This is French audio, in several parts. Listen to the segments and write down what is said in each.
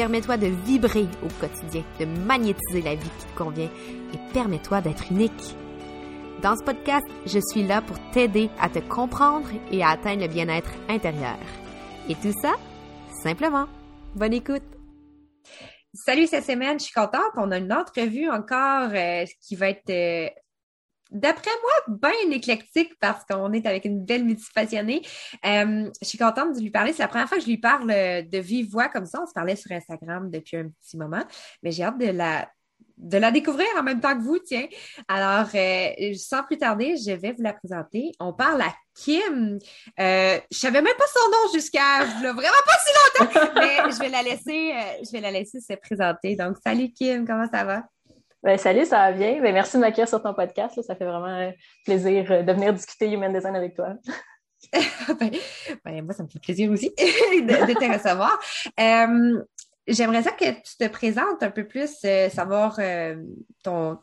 Permets-toi de vibrer au quotidien, de magnétiser la vie qui te convient et permets-toi d'être unique. Dans ce podcast, je suis là pour t'aider à te comprendre et à atteindre le bien-être intérieur. Et tout ça, simplement. Bonne écoute! Salut cette semaine, je suis contente. On a une entrevue encore euh, qui va être euh, d'après moi, bien éclectique parce qu'on est avec une belle multipassionnée. Euh, je suis contente de lui parler. C'est la première fois que je lui parle euh, de vive voix comme ça. On se parlait sur Instagram depuis un petit moment, mais j'ai hâte de la de la découvrir en même temps que vous, tiens. Alors, euh, sans plus tarder, je vais vous la présenter. On parle à Kim. Euh, je savais même pas son nom jusqu'à vraiment pas si longtemps, mais je vais la laisser, je vais la laisser se présenter. Donc, salut Kim, comment ça va? Ben, salut, ça va bien? Ben, merci de m'accueillir sur ton podcast. Ça fait vraiment plaisir de venir discuter Human Design avec toi. ben, ben, moi, ça me fait plaisir aussi de, te recevoir. Euh, J'aimerais ça que tu te présentes un peu plus, euh, savoir euh, ton.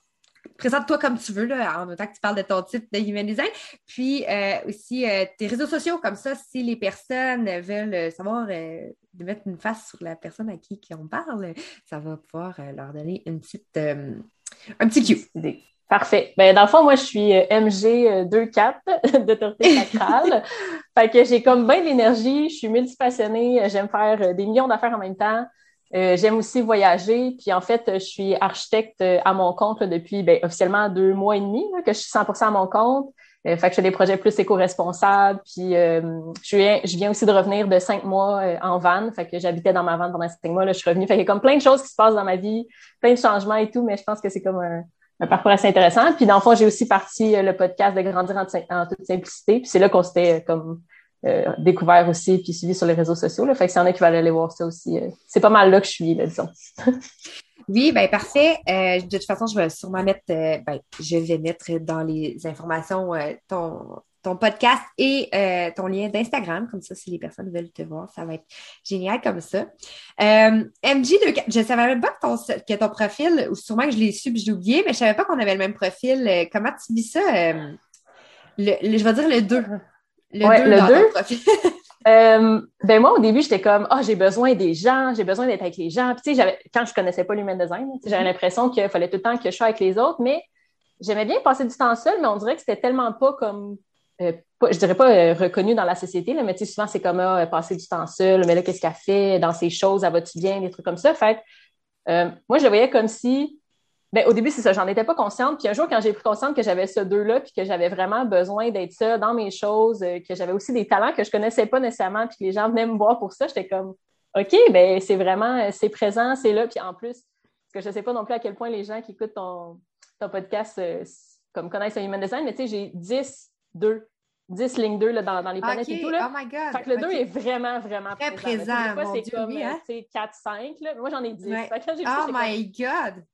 Présente-toi comme tu veux, là, en même temps que tu parles de ton type de Human Design. Puis euh, aussi tes réseaux sociaux, comme ça, si les personnes veulent savoir de mettre une face sur la personne à qui, qui on parle, ça va pouvoir leur donner une petite, un petit cue. Parfait. Ben, dans le fond, moi, je suis MG24 d'autorité sacrale. fait que j'ai comme bien de l'énergie, je suis multipassionnée, j'aime faire des millions d'affaires en même temps. Euh, j'aime aussi voyager. Puis en fait, je suis architecte euh, à mon compte depuis ben, officiellement deux mois et demi que je suis 100% à mon compte. Euh, fait que je fais des projets plus éco-responsables. Puis je, viens, je viens aussi de revenir de cinq mois en van. Fait que j'habitais dans ma van pendant cinq mois. Là, je suis revenue. Fait qu'il y a comme plein de choses qui se passent dans ma vie, plein de changements et tout. Mais je pense que c'est comme un, un parcours assez intéressant. Puis dans le fond, j'ai aussi parti le podcast de Grandir en, en toute simplicité. Puis c'est là qu'on s'était comme euh, découvert aussi puis suivi sur les réseaux sociaux. Là. Fait que s'il y en a qui veulent aller voir ça aussi, euh, c'est pas mal là que je suis, là, disons. oui, ben parfait. Euh, de toute façon, je vais sûrement mettre, ben, je vais mettre dans les informations ton, ton podcast et ton lien d'Instagram. Comme ça, si les personnes veulent te voir, ça va être génial comme ça. MJ, je savais même pas que ton, que ton profil, ou sûrement que je l'ai su puis je l'ai oublié, mais je savais pas qu'on avait le même profil. comment tu vis ça? Le, je vais dire le 2. Le ouais, le euh, ben moi, au début, j'étais comme, ah, oh, j'ai besoin des gens, j'ai besoin d'être avec les gens. Puis, tu sais, quand je connaissais pas l'human design, j'avais mm-hmm. l'impression qu'il fallait tout le temps que je sois avec les autres, mais j'aimais bien passer du temps seul, mais on dirait que c'était tellement pas comme, euh, je dirais pas euh, reconnu dans la société, là, mais tu sais, souvent, c'est comme, ah, passer du temps seul, mais là, qu'est-ce qu'elle fait? Dans ses choses, elle va-tu bien, des trucs comme ça. Fait moi, je le voyais comme si ben, au début, c'est ça, j'en étais pas consciente. Puis un jour, quand j'ai pris conscience que j'avais ce deux-là, puis que j'avais vraiment besoin d'être ça dans mes choses, euh, que j'avais aussi des talents que je connaissais pas nécessairement, puis que les gens venaient me voir pour ça, j'étais comme, OK, ben c'est vraiment, euh, c'est présent, c'est là. Puis en plus, parce que je sais pas non plus à quel point les gens qui écoutent ton, ton podcast euh, comme connaissent le Human Design, mais tu sais, j'ai 10, 2, 10 lignes 2 là, dans, dans les planètes et tout. Là. Oh my God. Fait que le 2 est vraiment, vraiment Très présent. présent c'est comme oui, hein? 4, 5. Là. Moi, j'en ai 10. Ouais. oh my God.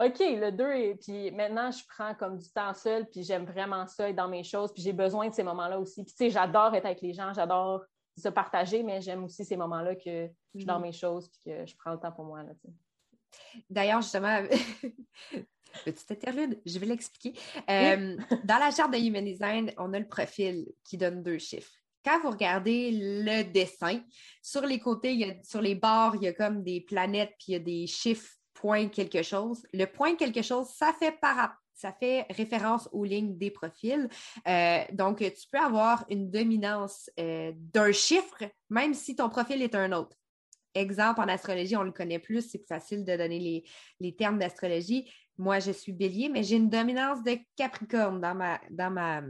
OK, le 2, et puis maintenant, je prends comme du temps seul, puis j'aime vraiment ça, être dans mes choses, puis j'ai besoin de ces moments-là aussi. Puis tu sais, j'adore être avec les gens, j'adore se partager, mais j'aime aussi ces moments-là que je suis dans mm-hmm. mes choses, puis que je prends le temps pour moi. D'ailleurs, justement, petite interlude, je vais l'expliquer. Euh, dans la charte de Human Design, on a le profil qui donne deux chiffres quand vous regardez le dessin, sur les côtés, il y a, sur les bords, il y a comme des planètes, puis il y a des chiffres point quelque chose. Le point quelque chose, ça fait ça fait référence aux lignes des profils. Euh, donc, tu peux avoir une dominance euh, d'un chiffre, même si ton profil est un autre. Exemple, en astrologie, on le connaît plus, c'est plus facile de donner les, les termes d'astrologie. Moi, je suis bélier, mais j'ai une dominance de Capricorne dans ma, dans ma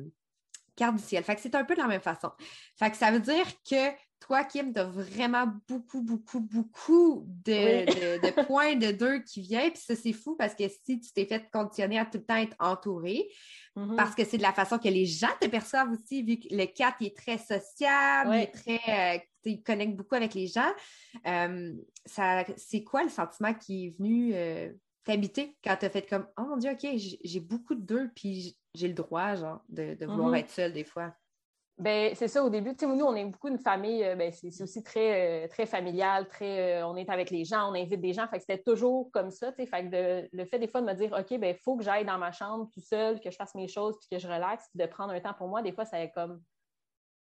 carte du ciel. Fait que c'est un peu de la même façon. Fait que ça veut dire que toi, Kim, tu as vraiment beaucoup, beaucoup, beaucoup de, points de deux qui viennent. Puis ça, c'est fou parce que si tu t'es fait conditionner à tout le temps être entouré, mm-hmm. parce que c'est de la façon que les gens te perçoivent aussi, vu que le 4 est très sociable, il est très. Euh, il connecte beaucoup avec les gens. Euh, c'est quoi le sentiment qui est venu euh, t'habiter quand t'as fait comme Oh mon Dieu, OK, j'ai beaucoup de deux, puis j'ai le droit, genre, de, de vouloir mm-hmm. être seule des fois? Ben, c'est ça, au début, tu sais, nous, on est beaucoup une famille, euh, ben, c'est aussi très, euh, très familial, très, euh, on est avec les gens, on invite des gens, fait que c'était toujours comme ça, tu sais, fait que le fait des fois de me dire, OK, ben, faut que j'aille dans ma chambre tout seul, que je fasse mes choses, puis que je relaxe, puis de prendre un temps pour moi, des fois, ça est comme,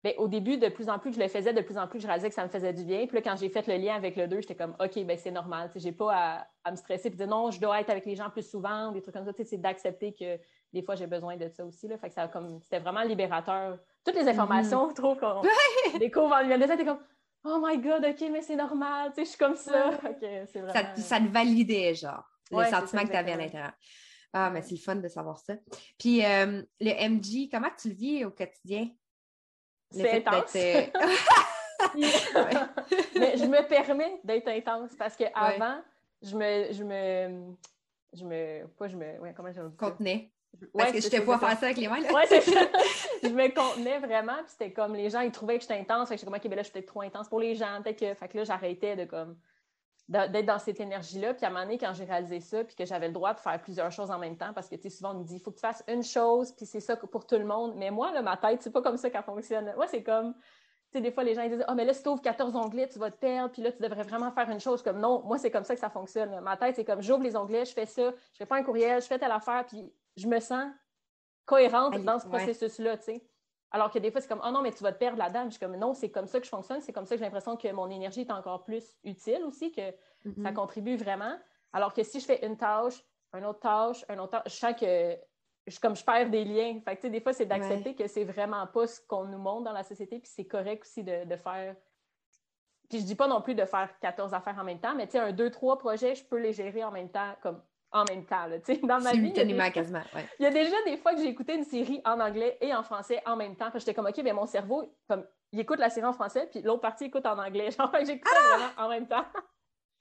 ben, au début, de plus en plus que je le faisais, de plus en plus, je réalisais que ça me faisait du bien. Puis là, quand j'ai fait le lien avec le 2, j'étais comme, OK, ben, c'est normal. J'ai pas à, me stresser et dire non, je dois être avec les gens plus souvent, des trucs comme ça. C'est d'accepter que des fois, j'ai besoin de ça aussi. Là. Fait que ça comme, c'était vraiment libérateur. Toutes les informations, mm-hmm. trop qu'on découvre en lui t'es comme, oh my God, OK, mais c'est normal. Je suis comme ça. vraiment... ça, ça, te validait, genre, le sentiment que tu avais à l'intérieur. Ah, mais c'est le fun de savoir ça. Puis, euh, le MG, comment tu le vis au quotidien? C'est intense. Euh, mais je me permets d'être intense parce qu'avant, je me, je me, je me, pas je me, ouais, comment je me Contenais. Parce que je n'étais pas faire ça avec les mains. Ouais, c'est ça. je me contenais vraiment, puis c'était comme les gens, ils trouvaient que j'étais intense, fait que j'étais comme, OK, ben là, je suis peut-être trop intense pour les gens, peut-être que, fait que là, j'arrêtais de comme, d'être dans cette énergie-là. Puis à un moment donné, quand j'ai réalisé ça, puis que j'avais le droit de faire plusieurs choses en même temps, parce que, tu sais, souvent, on me dit, il faut que tu fasses une chose, puis c'est ça pour tout le monde. Mais moi, là, ma tête, c'est pas comme ça qu'elle fonctionne. Moi, c'est comme, tu sais, des fois, les gens ils disent, ah, oh, mais là, si tu ouvres 14 onglets, tu vas te perdre, puis là, tu devrais vraiment faire une chose. Comme, non, moi, c'est comme ça que ça fonctionne. Ma tête, c'est comme, j'ouvre les onglets, je fais ça, je fais pas un courriel, je fais telle affaire, puis je me sens cohérente dans ce processus-là, tu sais. Alors que des fois, c'est comme, oh non, mais tu vas te perdre là-dedans. Je suis comme, non, c'est comme ça que je fonctionne. C'est comme ça que j'ai l'impression que mon énergie est encore plus utile aussi, que mm-hmm. ça contribue vraiment. Alors que si je fais une tâche, une autre tâche, une autre tâche, je sens que je, comme je perds des liens. Fait que, des fois, c'est d'accepter que c'est vraiment pas ce qu'on nous montre dans la société, puis c'est correct aussi de, de, faire. Puis je dis pas non plus de faire 14 affaires en même temps, mais tu sais, un, deux, trois projets, je peux les gérer en même temps, comme en même temps. Là, dans ma vie, il y, a quasiment, il y a déjà des fois que j'ai écouté une série en anglais et en français en même temps. J'étais comme, OK, mais mon cerveau, comme, il écoute la série en français, puis l'autre partie écoute en anglais. Genre, j'écoute ah! vraiment en même temps.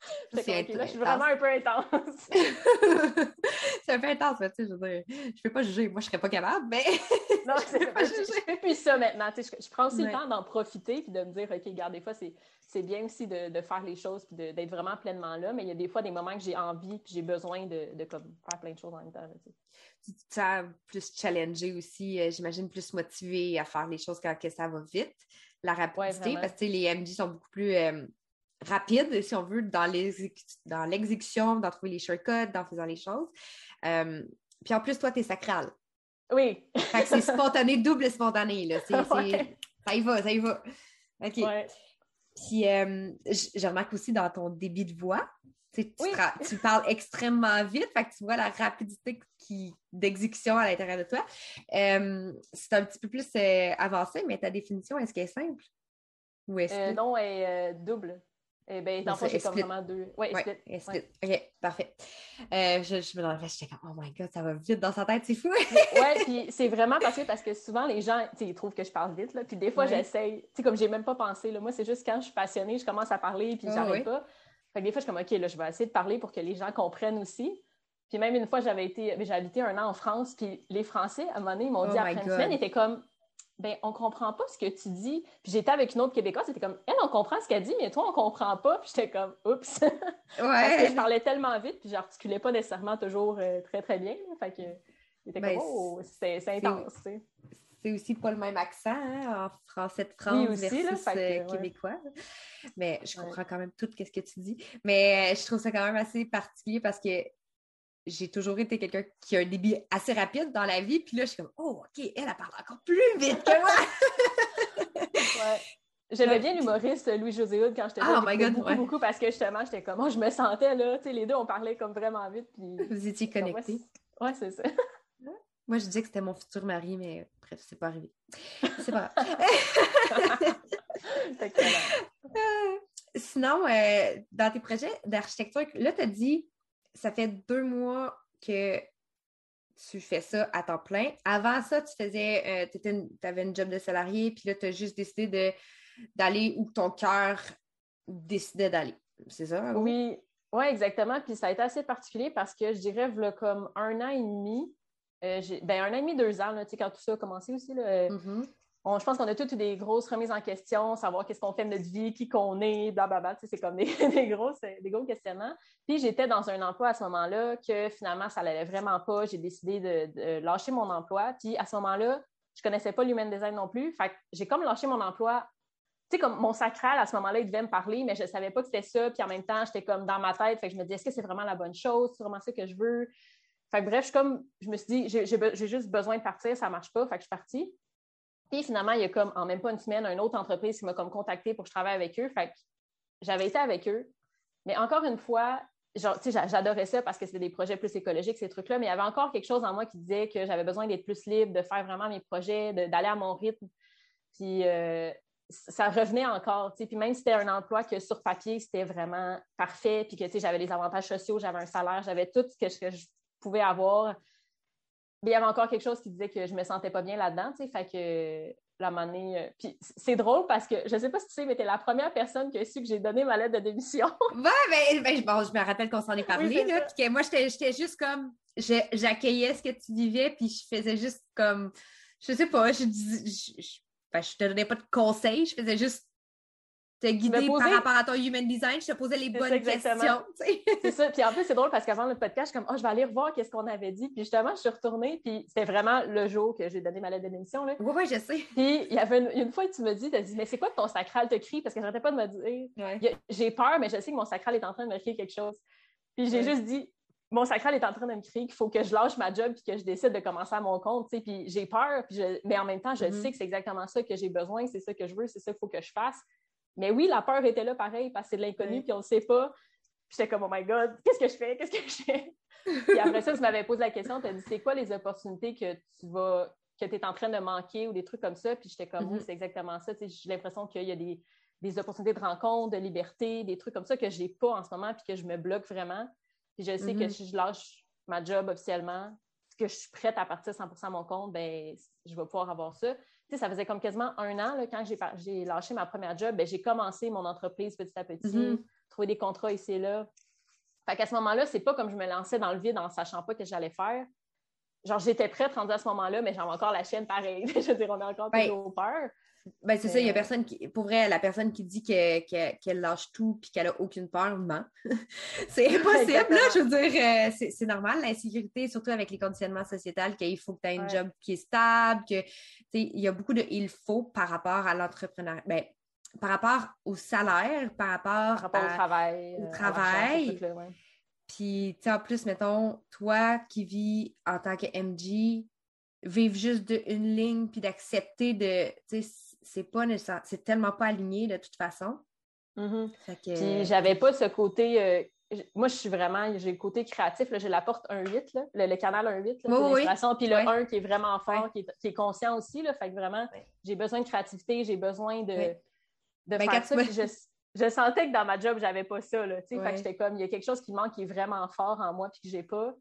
Là, je suis vraiment un peu intense. c'est un peu intense, tu sais, je veux dire, je peux pas juger. Moi, je serais pas capable, mais. non, c'est pas juger. Je fais plus ça maintenant. Tu sais, je, prends aussi le temps d'en profiter puis de me dire, OK, regarde, des fois, c'est bien aussi de, de, faire les choses puis d'être vraiment pleinement là, mais il y a des fois des moments que j'ai envie puis j'ai besoin de, de comme, faire plein de choses en même temps. Tu sais. plus challengé aussi, euh, j'imagine, plus motivé à faire les choses quand que ça va vite. La rapidité, parce que les MD sont beaucoup plus. Euh, rapide, si on veut, dans l'exécution, dans, trouver les shortcuts, dans faisant les choses. Euh, puis en plus, toi, tu es sacral. Oui. fait que c'est spontané, double spontané, là. Ça y va, ça y va. OK. Puis, euh, je remarque aussi dans ton débit de voix, tu, tu, parles extrêmement vite, fait que tu vois la rapidité qui, d'exécution à l'intérieur de toi. Euh, c'est un petit peu plus avancé, mais ta définition, est-ce qu'elle est simple? Ou est-ce non, elle est double. Eh bien, dans le j'ai comme vraiment deux. Oui, ouais, split. split. OK, parfait. Euh, je, je me demandais, j'étais comme, oh my God, ça va vite dans sa tête, c'est fou. oui, puis c'est vraiment parce que, parce que souvent, les gens, ils trouvent que je parle vite, là. Puis des fois, j'essaye, tu sais, comme j'ai même pas pensé, là. Moi, c'est juste quand je suis passionnée, je commence à parler, puis j'arrive pas. Fait que des fois, je suis comme, OK, là, je vais essayer de parler pour que les gens comprennent aussi. Puis même une fois, j'avais été, j'ai habité un an en France, puis les Français, à un moment donné, ils m'ont oh dit après une semaine, ils étaient comme, ben on comprend pas ce que tu dis. Puis j'étais avec une autre Québécoise, c'était comme elle on comprend ce qu'elle dit, mais toi on comprend pas. Puis j'étais comme oups. Ouais. Parce que je parlais tellement vite, puis j'articulais pas nécessairement toujours euh, très très bien. Fait que c'était comme ben, oh c'est intense. C'est aussi pas le même accent hein, en français de France versus euh, québécois. Mais je comprends quand même tout ce que tu dis. Mais euh, je trouve ça quand même assez particulier parce que j'ai toujours été quelqu'un qui a un débit assez rapide dans la vie. Puis là, je suis comme, oh, OK, elle, elle parle encore plus vite que moi. ouais. J'aimais bien l'humoriste Louis-José Hood quand j'étais là. Oh my God, beaucoup, beaucoup, parce que justement, j'étais comme, oh, je me sentais là. Tu sais, les deux, on parlait comme vraiment vite. Puis... Vous étiez connectés. Ouais, c'est ça. Moi, je disais que c'était mon futur mari, mais bref, c'est pas arrivé. C'est pas Sinon, euh, dans tes projets d'architecture, là, tu as dit ça fait deux mois que tu fais ça à temps plein. Avant ça, tu faisais, euh, tu avais une job de salarié, puis là, tu as juste décidé d'aller où ton cœur décidait d'aller. C'est ça? Oui, ouais, exactement. Puis ça a été assez particulier parce que je dirais, comme un an et demi, euh, ben, un an et demi, deux ans, là, quand tout ça a commencé aussi, là, euh, je pense qu'on a toutes des grosses remises en question, savoir qu'est-ce qu'on fait de notre vie, qui qu'on est, blablabla. Tu sais, c'est comme des, des, gros, des gros questionnements. Puis j'étais dans un emploi à ce moment-là que finalement, ça n'allait vraiment pas. J'ai décidé de, lâcher mon emploi. Puis à ce moment-là, je connaissais pas l'human design non plus. Fait j'ai comme lâché mon emploi. Tu sais, comme mon sacral, à ce moment-là, il devait me parler, mais je savais pas que c'était ça. Puis en même temps, j'étais comme dans ma tête. Fait que je me disais, est-ce que c'est vraiment la bonne chose? C'est vraiment ça que je veux? Fait que bref, je, comme, je me suis dit, j'ai juste besoin de partir, ça marche pas. Fait que je suis partie. Puis finalement, il y a comme en même pas une semaine, une autre entreprise qui m'a comme contacté pour que je travaille avec eux. Fait que j'avais été avec eux. Mais encore une fois, j'adorais ça parce que c'était des projets plus écologiques, ces trucs-là, mais il y avait encore quelque chose en moi qui disait que j'avais besoin d'être plus libre, de faire vraiment mes projets, d'aller à mon rythme. Puis euh, ça revenait encore. Puis même si c'était un emploi que sur papier, c'était vraiment parfait, puis que j'avais les avantages sociaux, j'avais un salaire, j'avais tout ce que, je pouvais avoir il y avait encore quelque chose qui disait que je me sentais pas bien là-dedans, tu sais, fait que la monnaie. Euh, puis c'est drôle parce que je sais pas si tu sais, mais t'es la première personne qui a su que j'ai donné ma lettre de démission. ouais, ben, ben bon, je me rappelle qu'on s'en est parlé, là, puis que moi, j'étais juste comme, j'accueillais ce que tu vivais, puis je faisais juste comme, je sais pas, je, je, je, ben, je te donnais pas de conseils, je faisais juste te guider par rapport à ton human design, je te posais les bonnes questions. c'est ça. Puis en plus, c'est drôle parce qu'avant le podcast, je suis comme, oh, je vais aller revoir qu'est-ce qu'on avait dit. Puis justement, je suis retournée, puis c'était vraiment le jour que j'ai donné ma lettre de démission. Là. Oui, oui, je sais. Puis il y avait une, fois, tu me dis, tu as dit, mais c'est quoi que ton sacral te crie? Parce que j'arrêtais pas de me dire, j'ai peur, mais je sais que mon sacral est en train de me crier quelque chose. Puis j'ai juste dit, mon sacral est en train de me crier qu'il faut que je lâche ma job puis que je décide de commencer à mon compte, tu sais, puis j'ai peur, puis mais en même temps, je mm-hmm. sais que c'est exactement ça que j'ai besoin, c'est ça que je veux, c'est ça qu'il faut que je fasse. Mais oui, la peur était là pareil parce que c'est de l'inconnu, puis on ne sait pas. Puis j'étais comme, oh my God, qu'est-ce que je fais? Qu'est-ce que je fais? puis après ça, tu m'avais posé la question, tu as dit, c'est quoi les opportunités que tu vas, que tu es en train de manquer ou des trucs comme ça? Puis j'étais comme, oui, mm-hmm. c'est exactement ça. J'ai l'impression qu'il y a des, des, opportunités de rencontre, de liberté, des trucs comme ça que je n'ai pas en ce moment, puis que je me bloque vraiment. Puis je sais que mm-hmm. si je lâche ma job officiellement, que je suis prête à partir 100% à mon compte, ben, je vais pouvoir avoir ça. Sais, ça faisait comme quasiment un an, là, quand j'ai lâché ma première job, ben, j'ai commencé mon entreprise petit à petit, mm-hmm. trouver des contrats ici et là. Fait qu'à ce moment-là, c'est pas comme je me lançais dans le vide en sachant pas que j'allais faire. Genre, j'étais prête rendue à ce moment-là, mais j'avais encore la chaîne pareille. je veux dire, on a encore toujours peur. Ben, c'est ça, il y a personne qui, pour vrai, la personne qui dit qu'elle lâche tout puis qu'elle a aucune peur ment. c'est impossible, là, je veux dire, euh, c'est normal, l'insécurité, surtout avec les conditionnements sociétals, qu'il faut que tu aies un job qui est stable, que, il y a beaucoup de il faut par rapport à l'entrepreneuriat. Ben, par rapport au salaire, par rapport, au travail. Au euh, travail. Puis, en plus, mettons, toi qui vis en tant que MG, vivre juste d'une ligne puis d'accepter de, c'est pas c'est tellement pas aligné de toute façon. Mm-hmm. Puis j'avais pas ce côté. Euh, moi, je suis vraiment. J'ai le côté créatif. J'ai la porte 1-8, le, canal 1-8, puis le 1 qui est vraiment fort, qui, est, conscient aussi. Là, fait que vraiment, j'ai besoin de créativité, j'ai besoin de, de ben, faire ça. je, sentais que dans ma job, j'avais pas ça. Là, Fait que j'étais comme, il y a quelque chose qui manque qui est vraiment fort en moi, puis que j'ai pas.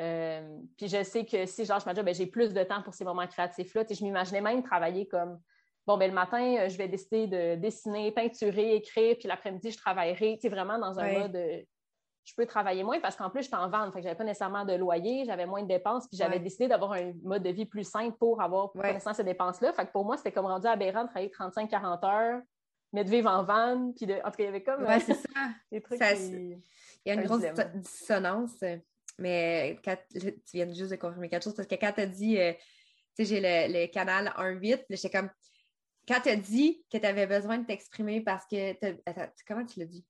Euh, puis je sais que si je lâche ma job, ben, j'ai plus de temps pour ces moments créatifs-là. Je m'imaginais même travailler comme bon, ben, le matin, euh, je vais décider de dessiner, peinturer, écrire, puis l'après-midi, je travaillerai, tu sais, vraiment dans un mode, euh, je peux travailler moins parce qu'en plus, je suis en vente, fait que j'avais pas nécessairement de loyer, j'avais moins de dépenses, puis j'avais décidé d'avoir un mode de vie plus simple pour avoir pour ces dépenses-là. Fait que pour moi, c'était comme rendu aberrant de travailler 35-40 heures, mais de vivre en van, puis de... En tout cas, il y avait comme... Ouais, c'est ça. des trucs Il y a une grosse dissonance, mais tu viens juste de confirmer quelque chose, parce que quand tu as dit... Euh, tu sais, j'ai le, canal 1-8, j'étais comme, quand tu as dit que tu avais besoin de t'exprimer parce que. comment tu l'as dit?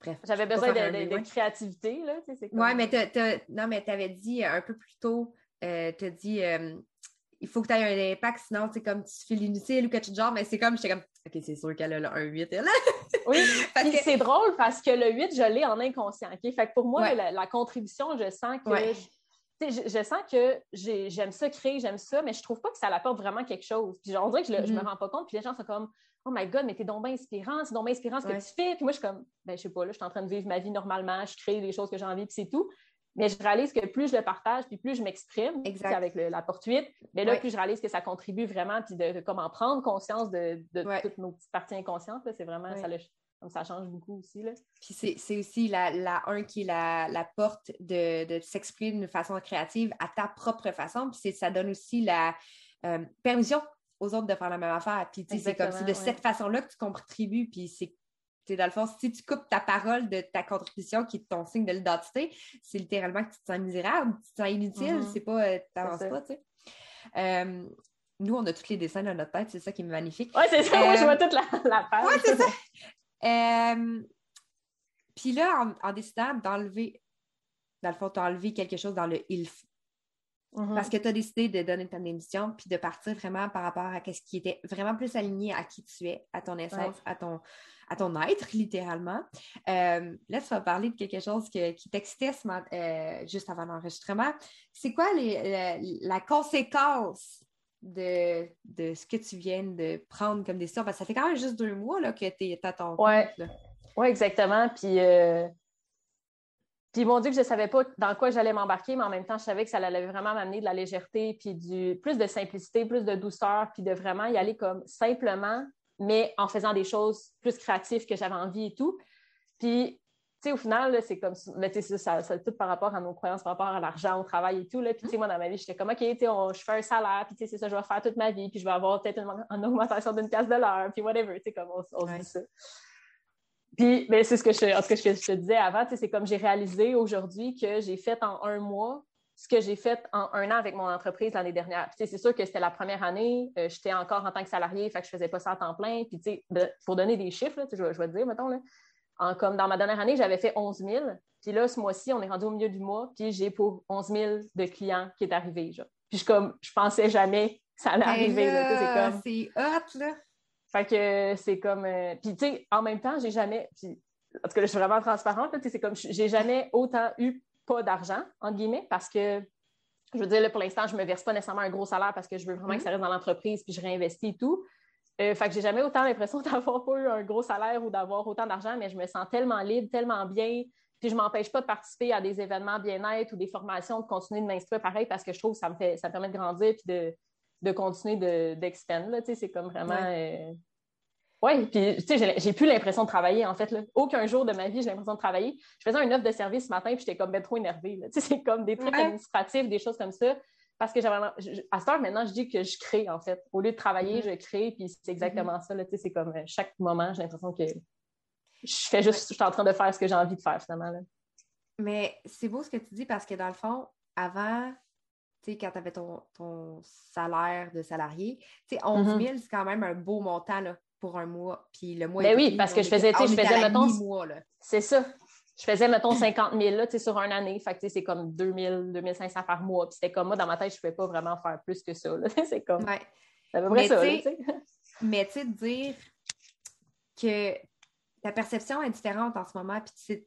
bref. J'avais besoin de, créativité, là. Oui, mais tu avais dit un peu plus tôt, euh, tu as dit euh, il faut que tu aies un impact, sinon c'est comme tu fais l'inutile ou quelque chose genre, mais c'est comme, j'étais comme, OK, c'est sûr qu'elle a le 1-8, elle. oui, que c'est drôle parce que le 8, je l'ai en inconscient? Fait que pour moi, la, contribution, je sens que je, sens que j'aime ça créer, j'aime ça, mais je trouve pas que ça apporte vraiment quelque chose. Puis on dirait que je, ne me mm-hmm. rends pas compte, puis les gens sont comme Oh my God, mais t'es donc bien inspirant, c'est donc bien inspirant ce que tu fais. Puis moi, je suis comme Ben, je sais pas, là, je suis en train de vivre ma vie normalement, je crée les choses que j'ai envie, puis c'est tout. Mais je réalise que plus je le partage, puis plus je m'exprime avec le, la 8, mais là, plus je réalise que ça contribue vraiment, puis de, comment prendre conscience de, toutes nos petites parties inconscientes. C'est vraiment, ça, le, ça change beaucoup aussi. Là. Puis c'est aussi la, la 1 qui est la, la porte de, de s'exprimer d'une façon créative à ta propre façon. Puis ça donne aussi la euh, permission aux autres de faire la même affaire. Puis, c'est comme c'est de cette façon-là que tu contribues. Puis, c'est dans le fond, si tu coupes ta parole de ta contribution qui est ton signe de l'identité, c'est littéralement que tu te sens misérable, tu te sens inutile, mm-hmm. c'est pas, euh, t'avances pas, tu sais. Euh, nous, on a tous les dessins dans notre tête, c'est ça qui est magnifique. Oui, c'est ça, moi, je vois toute la, la page. Oui, c'est ça. Puis là, en, décidant d'enlever, dans le fond, tu as enlevé quelque chose dans le il mm-hmm. Parce que tu as décidé de donner ta démission puis de partir vraiment par rapport à ce qui était vraiment plus aligné à qui tu es, à ton essence, à, ton, à ton être, littéralement. Euh, là, tu vas parler de quelque chose qui t'excitait euh, juste avant l'enregistrement. C'est quoi la, conséquence de, ce que tu viens de prendre comme décision? Parce que ça fait quand même juste deux mois là, que tu es à ton ouais. Oui, exactement. Puis, euh, puis ils m'ont dit que je ne savais pas dans quoi j'allais m'embarquer, mais en même temps, je savais que ça allait vraiment m'amener de la légèreté, puis du plus de simplicité, plus de douceur, puis de vraiment y aller comme simplement, mais en faisant des choses plus créatives que j'avais envie et tout. Puis, sais, au final, c'est comme, mais tu sais, ça, ça, tout par rapport à nos croyances, par rapport à l'argent, au travail et tout. Là. Puis, tu sais, moi, dans ma vie, j'étais comme, OK, tu sais, je fais un salaire, puis tu sais, c'est ça, je vais faire toute ma vie, puis je vais avoir peut-être une, augmentation d'une pièce de l'heure, puis whatever, tu sais, comme on, on se dit ça. Puis, ben, c'est ce que je, ce que je te disais avant, c'est comme j'ai réalisé aujourd'hui que j'ai fait en un mois ce que j'ai fait en un an avec mon entreprise l'année dernière. c'est sûr que c'était la première année, euh, j'étais encore en tant que salarié, fait que je faisais pas ça à temps plein. Puis, pour donner des chiffres, je, je, vais te dire, mettons, là, en, comme dans ma dernière année, j'avais fait 11 000. Puis là, ce mois-ci, on est rendu au milieu du mois, puis j'ai pour 11 000 de clients qui est arrivé. Genre. Puis je, comme, je pensais jamais que ça allait arriver. C'est hot, là. Fait que c'est comme. Euh, puis, tu sais, en même temps, j'ai jamais. Puis, en tout cas, je suis vraiment transparente. C'est comme. J'ai jamais autant eu pas d'argent, entre guillemets, parce que. Je veux dire, là, pour l'instant, je me verse pas nécessairement un gros salaire parce que je veux vraiment que ça reste dans l'entreprise puis je réinvestis et tout. Euh, fait que j'ai jamais autant l'impression d'avoir pas eu un gros salaire ou d'avoir autant d'argent, mais je me sens tellement libre, tellement bien. Puis je m'empêche pas de participer à des événements bien-être ou des formations, de continuer de m'instruire pareil parce que je trouve que ça me fait ça permet de grandir puis de, de continuer d'expand. c'est comme vraiment. Oui, euh, puis tu sais, j'ai plus l'impression de travailler, en fait. Là. Aucun jour de ma vie, j'ai l'impression de travailler. Je faisais une offre de service ce matin, puis j'étais comme ben trop énervée. Tu sais, c'est comme des trucs administratifs, des choses comme ça. Parce que j'avais. À cette heure, maintenant, je dis que je crée, en fait. Au lieu de travailler, mm-hmm. je crée, puis c'est exactement mm-hmm. ça. Là, tu sais, c'est comme euh, chaque moment, j'ai l'impression que je fais juste, je suis en train de faire ce que j'ai envie de faire, finalement. Là. Mais c'est beau ce que tu dis parce que dans le fond, avant, quand tu avais ton, salaire de salarié, tu sais, 11 000, mm-hmm. c'est quand même un beau montant là, pour un mois. Puis le mois Ben oui, parce que je faisais, tu sais, je faisais, mettons. C'est ça. Je faisais, mettons, 50 000 là, sur une année. Fait que, c'est comme 2 000, 2 500 par mois. Puis c'était comme moi, dans ma tête, je ne pouvais pas vraiment faire plus que ça. c'est comme. Ouais. C'est à peu près ça. mais tu sais, dire que ta perception est différente en ce moment, puis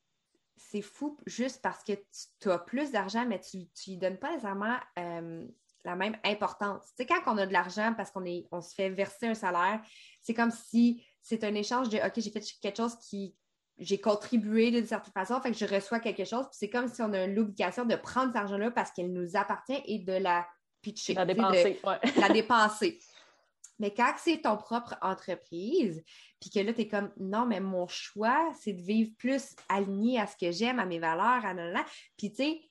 c'est fou juste parce que tu as plus d'argent, mais tu ne lui donnes pas nécessairement euh, la même importance. Tu sais, quand on a de l'argent parce qu'on on se fait verser un salaire, c'est comme si c'est un échange de OK, j'ai fait quelque chose qui j'ai contribué d'une certaine façon, fait que je reçois quelque chose. Puis c'est comme si on a l'obligation de prendre cet argent-là parce qu'elle nous appartient et de la pitcher. La dépenser. La dépenser. Mais quand c'est ton propre entreprise, puis que là, tu es comme, non, mais mon choix, c'est de vivre plus aligné à ce que j'aime, à mes valeurs, à là, Puis, tu sais,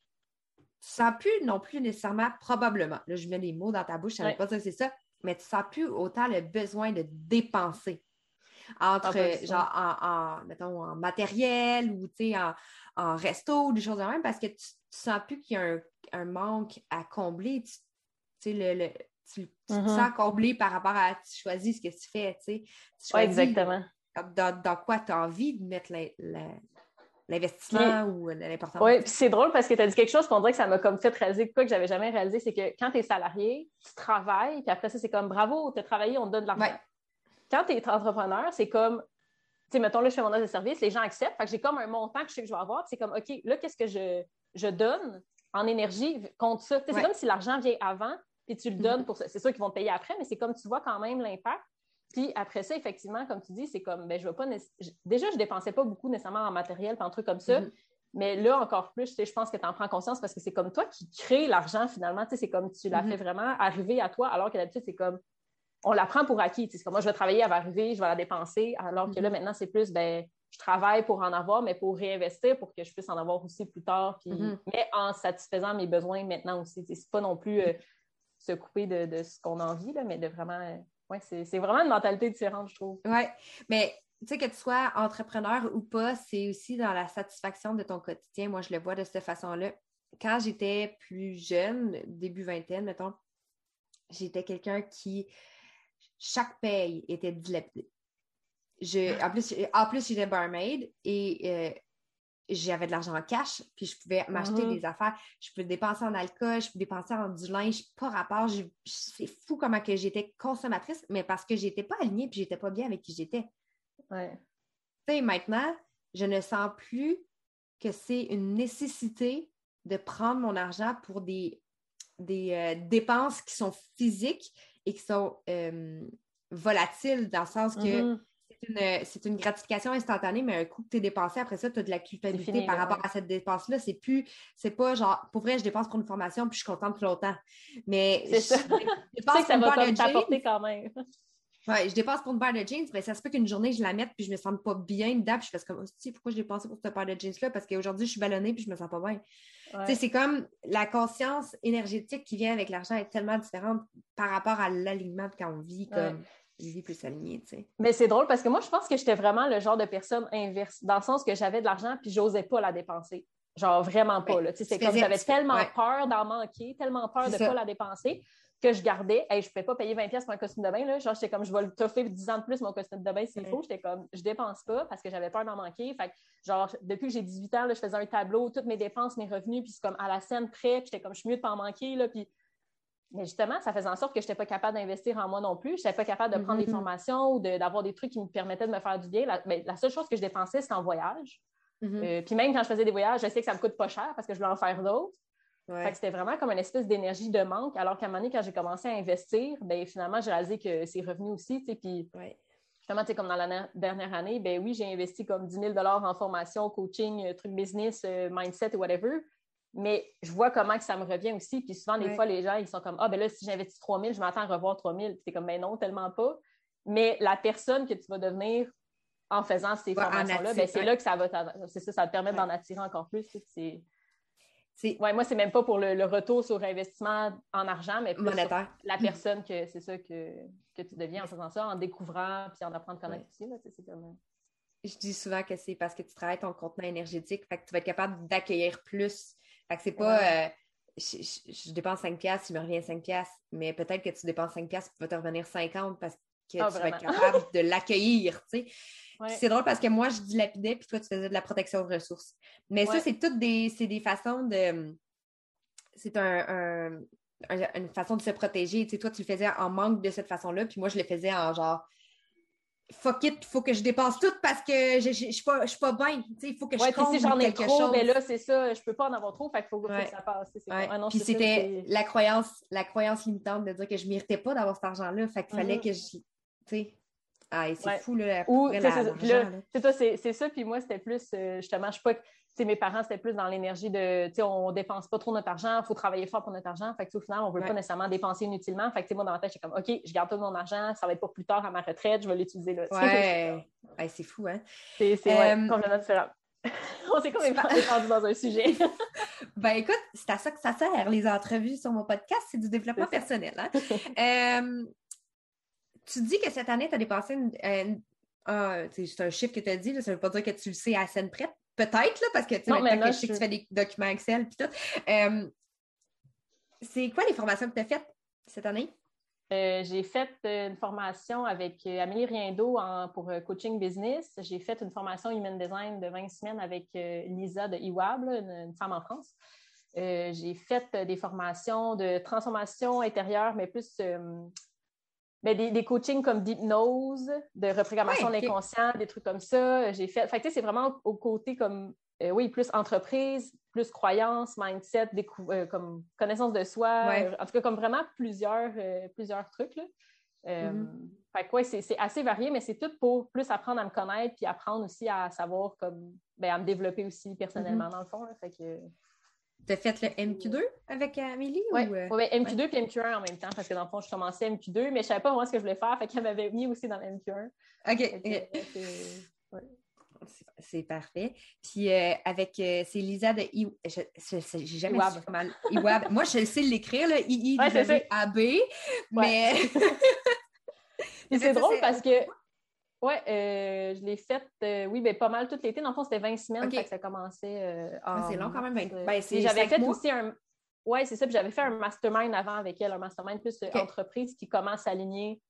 tu sens plus non plus nécessairement, probablement, là, je mets les mots dans ta bouche, je ne savais pas que c'est ça, mais tu sens plus autant le besoin de dépenser entre, ah, genre, en, mettons, en matériel ou, tu sais, en, resto ou des choses de même, parce que tu, ne sens plus qu'il y a un, manque à combler. Tu sais, le tu, te mm-hmm. sens comblé par rapport à tu choisis ce que tu fais, tu sais. exactement. Dans, quoi tu as envie de mettre l'investissement ou l'importance. Oui, puis c'est drôle parce que tu as dit quelque chose qu'on dirait que ça m'a comme fait réaliser quoi que j'avais jamais réalisé, c'est que quand tu es salarié, tu travailles, puis après ça, c'est comme bravo, tu as travaillé, on te donne de l'argent. Quand tu es entrepreneur, c'est comme, tu sais, mettons, là, je fais mon offre de service, les gens acceptent, fait que j'ai comme un montant que je sais que je vais avoir, c'est comme, OK, là, qu'est-ce que je, je donne en énergie contre ça? C'est comme si l'argent vient avant, puis tu le donnes pour ça. C'est sûr qu'ils vont te payer après, mais c'est comme tu vois quand même l'impact. Puis après ça, effectivement, comme tu dis, c'est comme, ben, je veux pas. Déjà, je dépensais pas beaucoup nécessairement en matériel, en trucs comme ça. Mm-hmm. Mais là, encore plus, je pense que tu en prends conscience parce que c'est comme toi qui crée l'argent finalement. C'est comme tu l'as mm-hmm. fait vraiment arriver à toi, alors que d'habitude, c'est comme on la prend pour acquis. C'est comme moi, je vais travailler, elle va arriver, je vais la dépenser. Alors que là, mm-hmm. maintenant, c'est plus, ben, je travaille pour en avoir, mais pour réinvestir, pour que je puisse en avoir aussi plus tard. Puis, Mais en satisfaisant mes besoins maintenant aussi. C'est pas non plus. Euh, se couper de, ce qu'on a envie, là, mais de vraiment ouais, c'est vraiment une mentalité différente, je trouve. Oui, mais tu sais, que tu sois entrepreneur ou pas, c'est aussi dans la satisfaction de ton quotidien. Moi, je le vois de cette façon-là. Quand j'étais plus jeune, début vingtaine, mettons, j'étais quelqu'un qui, chaque paye était dilapidée. Je, en plus, en plus j'étais barmaid et euh, j'avais de l'argent en cash, puis je pouvais m'acheter mm-hmm. des affaires. Je pouvais dépenser en alcool, je pouvais dépenser en du linge, pas rapport. C'est fou comment que j'étais consommatrice, mais parce que j'étais pas alignée puis j'étais pas bien avec qui j'étais. Ouais. Tu sais, maintenant, je ne sens plus que c'est une nécessité de prendre mon argent pour des, des euh, dépenses qui sont physiques et qui sont euh, volatiles dans le sens que mm-hmm c'est une, gratification instantanée, mais un coup que tu es dépensé, après ça, tu as de la culpabilité par rapport à cette dépense-là. C'est plus, c'est pas genre, pour vrai, je dépense pour une formation puis je suis contente plus longtemps. Mais c'est ça. Je, pense que ça va t'apporter quand même. Ouais, je dépense pour une paire de jeans, mais ça se peut qu'une journée, je la mette puis je me sens pas bien dedans, puis je fais comme, oh, pourquoi j'ai dépensé pour cette paire de jeans-là? Parce qu'aujourd'hui, je suis ballonnée puis je me sens pas bien. C'est comme la conscience énergétique qui vient avec l'argent est tellement différente par rapport à l'alignement quand on vit comme vie plus alignée. Mais c'est drôle parce que moi, je pense que j'étais vraiment le genre de personne inverse, dans le sens que j'avais de l'argent puis j'osais pas la dépenser. Genre vraiment pas. Là. C'est comme j'avais tellement peur d'en manquer, tellement peur de ne pas la dépenser que je gardais. Hey, je ne pouvais pas payer 20$ pour un costume de bain. Là. Genre, j'étais comme je vais le toffer 10 ans de plus mon costume de bain s'il faut. J'étais comme je dépense pas parce que j'avais peur d'en manquer. Fait genre, depuis que j'ai 18 ans, là, je faisais un tableau, toutes mes dépenses, mes revenus, puis c'est comme à la scène près, j'étais comme je suis mieux de pas en manquer. Là, puis mais justement, ça faisait en sorte que je n'étais pas capable d'investir en moi non plus. Je n'étais pas capable de prendre des mm-hmm. formations ou d'avoir des trucs qui me permettaient de me faire du bien. La, ben, la seule chose que je dépensais, c'était en voyage. Mm-hmm. Euh, puis même quand je faisais des voyages, je sais que ça me coûte pas cher parce que je voulais en faire d'autres. C'était vraiment comme une espèce d'énergie de manque. Alors qu'à un moment donné, quand j'ai commencé à investir, ben, finalement, j'ai réalisé que c'est revenu aussi. Puis justement, comme dans la dernière année, ben oui, j'ai investi comme 10 000 en formation, coaching, euh, trucs business, euh, mindset et whatever mais je vois comment que ça me revient aussi. Puis souvent, des fois, les gens, ils sont comme Ah, ben là, si j'investis 3 000, je m'attends à revoir 3 000. Puis c'est comme Ben non, tellement pas. Mais la personne que tu vas devenir en faisant ces formations-là, ben, c'est là que ça va c'est ça, ça te permet d'en attirer encore plus. C'est, ouais, moi, c'est même pas pour le, retour sur investissement en argent, mais pour la personne que c'est ça que, que, tu deviens en faisant ça, en découvrant puis en apprenant à connaître aussi. Là, comme... Je dis souvent que c'est parce que tu travailles ton contenu énergétique, fait que tu vas être capable d'accueillir plus fait que c'est pas euh, je, dépense 5 piastres, il me revient 5 piastres, mais peut-être que tu dépenses 5 piastres, il va te revenir 50 parce que ah, tu vas être capable de l'accueillir, tu sais. C'est drôle parce que moi, je dilapidais, puis toi, tu faisais de la protection de ressources. Mais ça, c'est toutes des, des façons de... C'est un, une façon de se protéger. Tu sais, toi, tu le faisais en manque de cette façon-là, puis moi, je le faisais en genre fuck it, il faut que je dépasse tout parce que je ne suis pas, pas bien. Il faut que je compte si j'en ai trop, mais ben là, c'est ça, je peux pas en avoir trop, fait qu'il faut, que ça passe. Puis c'était la croyance, la croyance limitante de dire que je ne méritais pas d'avoir cet argent-là. Fait qu'il fallait mm-hmm. que je. Tu sais. Ah, c'est fou, là. c'est ça, c'est ça. Puis moi, c'était plus, euh, justement, je suis pas mes parents, c'était plus dans l'énergie de, on dépense pas trop notre argent, il faut travailler fort pour notre argent. Fait que, au final, on veut pas nécessairement dépenser inutilement. Fait que, moi, dans ma tête, j'étais comme, OK, je garde tout mon argent, ça va être pour plus tard à ma retraite, je vais l'utiliser là. Ouais. c'est fou, hein? C'est euh... complètement différent. on s'est même perdu dans un sujet. ben écoute, c'est à ça que ça sert, les entrevues sur mon podcast, c'est du développement personnel. Hein? euh, tu dis que cette année, tu as dépensé une, c'est un chiffre que tu as dit, ça ne veut pas dire que tu le sais à scène prête, Peut-être, là, parce que tu sais, je sais que tu fais des documents Excel puis tout. Euh, c'est quoi les formations que tu as faites cette année? Euh, j'ai fait une formation avec euh, Amélie Riendo pour coaching business. J'ai fait une formation human design de 20 semaines avec Lisa de IWAB, une, femme en France. j'ai fait des formations de transformation intérieure, mais plus ben, des, coachings comme d'hypnose, de reprogrammation de l'inconscient, des trucs comme ça. J'ai fait. Fait c'est vraiment au côté comme, euh, oui, plus entreprise, plus croyance, mindset, euh, comme connaissance de soi. en tout cas, comme vraiment plusieurs, euh, plusieurs trucs. Là. Mm-hmm. Fait c'est assez varié, mais c'est tout pour plus apprendre à me connaître puis apprendre aussi à savoir, comme, ben, à me développer aussi personnellement, mm-hmm. dans le fond. Fait que, tu as fait le MQ2 avec Amélie? Oui, euh? ouais, MQ2 puis MQ1 en même temps, parce que dans le fond, je commençais MQ2, mais je ne savais pas vraiment ce que je voulais faire, fait qu'elle m'avait mis aussi dans le MQ1. OK. C'est parfait. Puis euh, avec, euh, c'est Lisa de I... J'ai jamais su. Iwab. Moi, je sais l'écrire, là, I-I-A-B, mais... c'est drôle parce que Ouais, euh, je l'ai faite, euh, oui, ben, pas mal tout l'été. Dans le fond, c'était 20 semaines, que ça commençait. Euh, ah, c'est long quand même. Ben, j'avais fait aussi un. Oui, c'est ça. Puis j'avais fait un mastermind avant avec elle, un mastermind plus entreprise qui commence à s'aligner,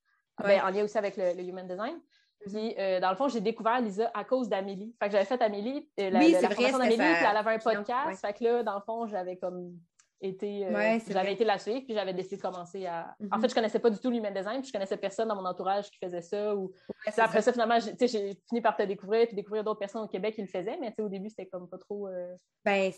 ben, en lien aussi avec le, Human Design. Puis, dans le fond, j'ai découvert Lisa à cause d'Amélie. Fait que j'avais fait Amélie, la, oui, la, formation d'Amélie, puis elle avait un podcast. Fait que là, dans le fond, j'avais comme été, euh, j'avais été la suivre, puis j'avais décidé de commencer à. En mhm. fait, je connaissais pas du tout l'human design, puis je connaissais personne dans mon entourage qui faisait ça. Ou après ça, finalement, j'ai fini par te découvrir, puis découvrir d'autres personnes au Québec qui le faisaient, mais au début, c'était comme pas trop. Euh, ben,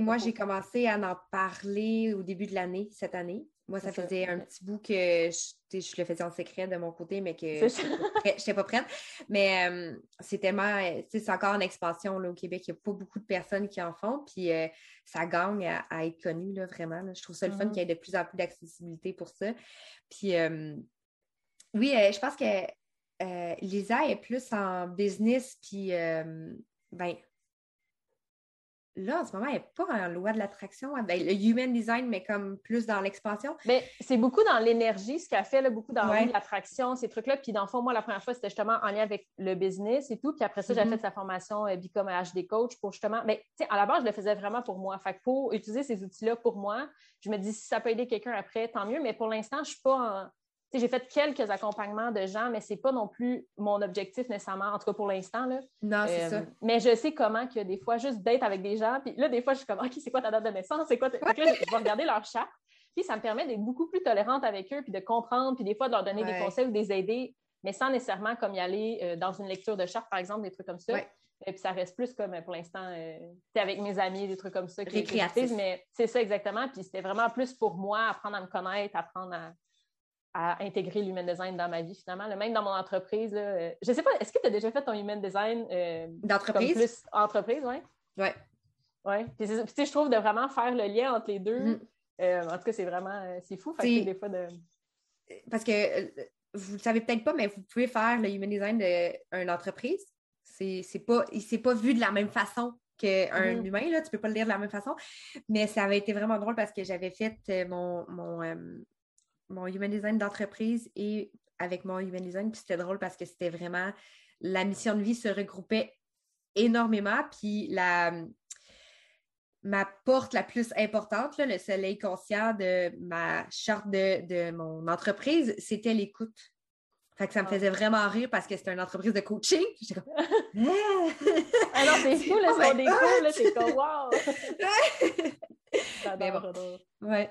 moi, j'ai commencé à en parler au début de l'année, cette année. Moi, ça faisait un petit bout que je, je, le faisais en secret de mon côté, mais que je n'étais pas prête. Mais euh, c'est tellement, c'est encore en expansion là, au Québec. Il n'y a pas beaucoup de personnes qui en font. Puis euh, ça gagne à, être connu, là, vraiment. Je trouve ça le fun mm-hmm. qu'il y ait de plus en plus d'accessibilité pour ça. Puis euh, oui, je pense que Lisa est plus en business, puis ben, là, en ce moment, elle n'est pas en loi de l'attraction. Ben, le human design, mais comme plus dans l'expansion. Mais c'est beaucoup dans l'énergie, ce qu'elle fait, là, beaucoup dans l'attraction, ces trucs-là. Puis dans le fond, moi, la première fois, c'était justement en lien avec le business et tout. Puis après ça, j'ai mm-hmm. fait sa formation euh, Become HD Coach pour justement. Mais tu sais, à la base, je le faisais vraiment pour moi. Fait que pour utiliser ces outils-là pour moi, je me dis si ça peut aider quelqu'un après, tant mieux. Mais pour l'instant, je ne suis pas en j'ai fait quelques accompagnements de gens, mais ce n'est pas non plus mon objectif nécessairement, en tout cas pour l'instant. Non, c'est ça. Euh, mais je sais comment que des fois, juste d'être avec des gens, puis là, des fois, je suis comme, OK, c'est quoi ta date de naissance? C'est quoi? là, je vais regarder leur chat. Puis ça me permet d'être beaucoup plus tolérante avec eux, puis de comprendre, puis des fois de leur donner des conseils ou des aider, mais sans nécessairement comme y aller euh, dans une lecture de charte, par exemple, des trucs comme ça. Et puis ça reste plus comme pour l'instant, euh, avec mes amis, des trucs comme ça. Récréatif. Mais c'est ça exactement. Puis c'était vraiment plus pour moi, apprendre à me connaître, apprendre à, à intégrer l'human design dans ma vie, finalement. même dans mon entreprise, là, euh, je sais pas, est-ce que tu as déjà fait ton human design euh, d'entreprise? Plus entreprise, oui? Oui. Oui. Puis, je trouve de vraiment faire le lien entre les deux. Mm-hmm. Euh, en tout cas, c'est vraiment, c'est fou. Fait des fois de... Parce que vous ne savez peut-être pas, mais vous pouvez faire le human design d'une entreprise. C'est pas, pas vu de la même façon qu'un mm-hmm. humain, là, tu peux pas le lire de la même façon. Mais ça avait été vraiment drôle parce que j'avais fait mon, mon, mon human design d'entreprise et avec mon human design. Puis c'était drôle parce que c'était vraiment la mission de vie se regroupait énormément. Puis la ma porte la plus importante, le soleil conscient de ma charte de, mon entreprise, c'était l'écoute. Fait que ça me ah. faisait vraiment rire parce que c'était une entreprise de coaching. J'étais comme. ah c'est fou, là, c'est des cours, là, c'est comme wow! J'adore, Ouais.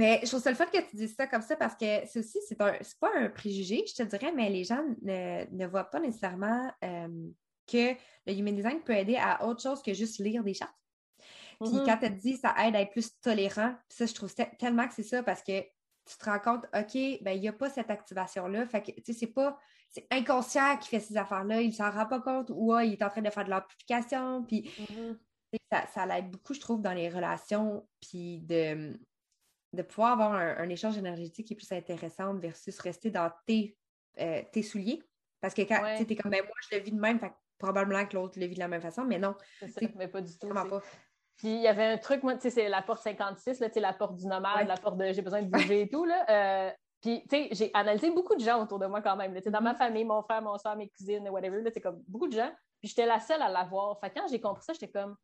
Mais je trouve ça le fun que tu dises ça comme ça parce que c'est aussi, c'est pas un préjugé, je te dirais, mais les gens ne, voient pas nécessairement euh, que le human design peut aider à autre chose que juste lire des chartes. Puis mm-hmm. quand tu te dis ça aide à être plus tolérant, ça, je trouve tellement que c'est ça parce que tu te rends compte, OK, ben il n'y a pas cette activation-là. Fait que, tu sais, c'est pas, c'est inconscient qui fait ces affaires-là, il s'en rend pas compte ou il est en train de faire de l'amplification. Puis mm-hmm. ça, ça l'aide beaucoup, je trouve, dans les relations, puis de de pouvoir avoir un, échange énergétique qui est plus intéressant versus rester dans tes, euh, tes souliers. Parce que quand tu es comme, ben, moi, je le vis de même, probablement que l'autre le vit de la même façon, mais non. Ça, mais pas du tout. Pas. Puis il y avait un truc, moi, tu sais, c'est la porte 56, là, la porte du nomade, la porte de j'ai besoin de bouger et tout. Là. Euh, puis, tu sais, j'ai analysé beaucoup de gens autour de moi quand même. Là, dans ma famille, mon frère, mon soeur, mes cousines, whatever, c'est comme beaucoup de gens. Puis j'étais la seule à l'avoir. Fait quand j'ai compris ça, j'étais comme,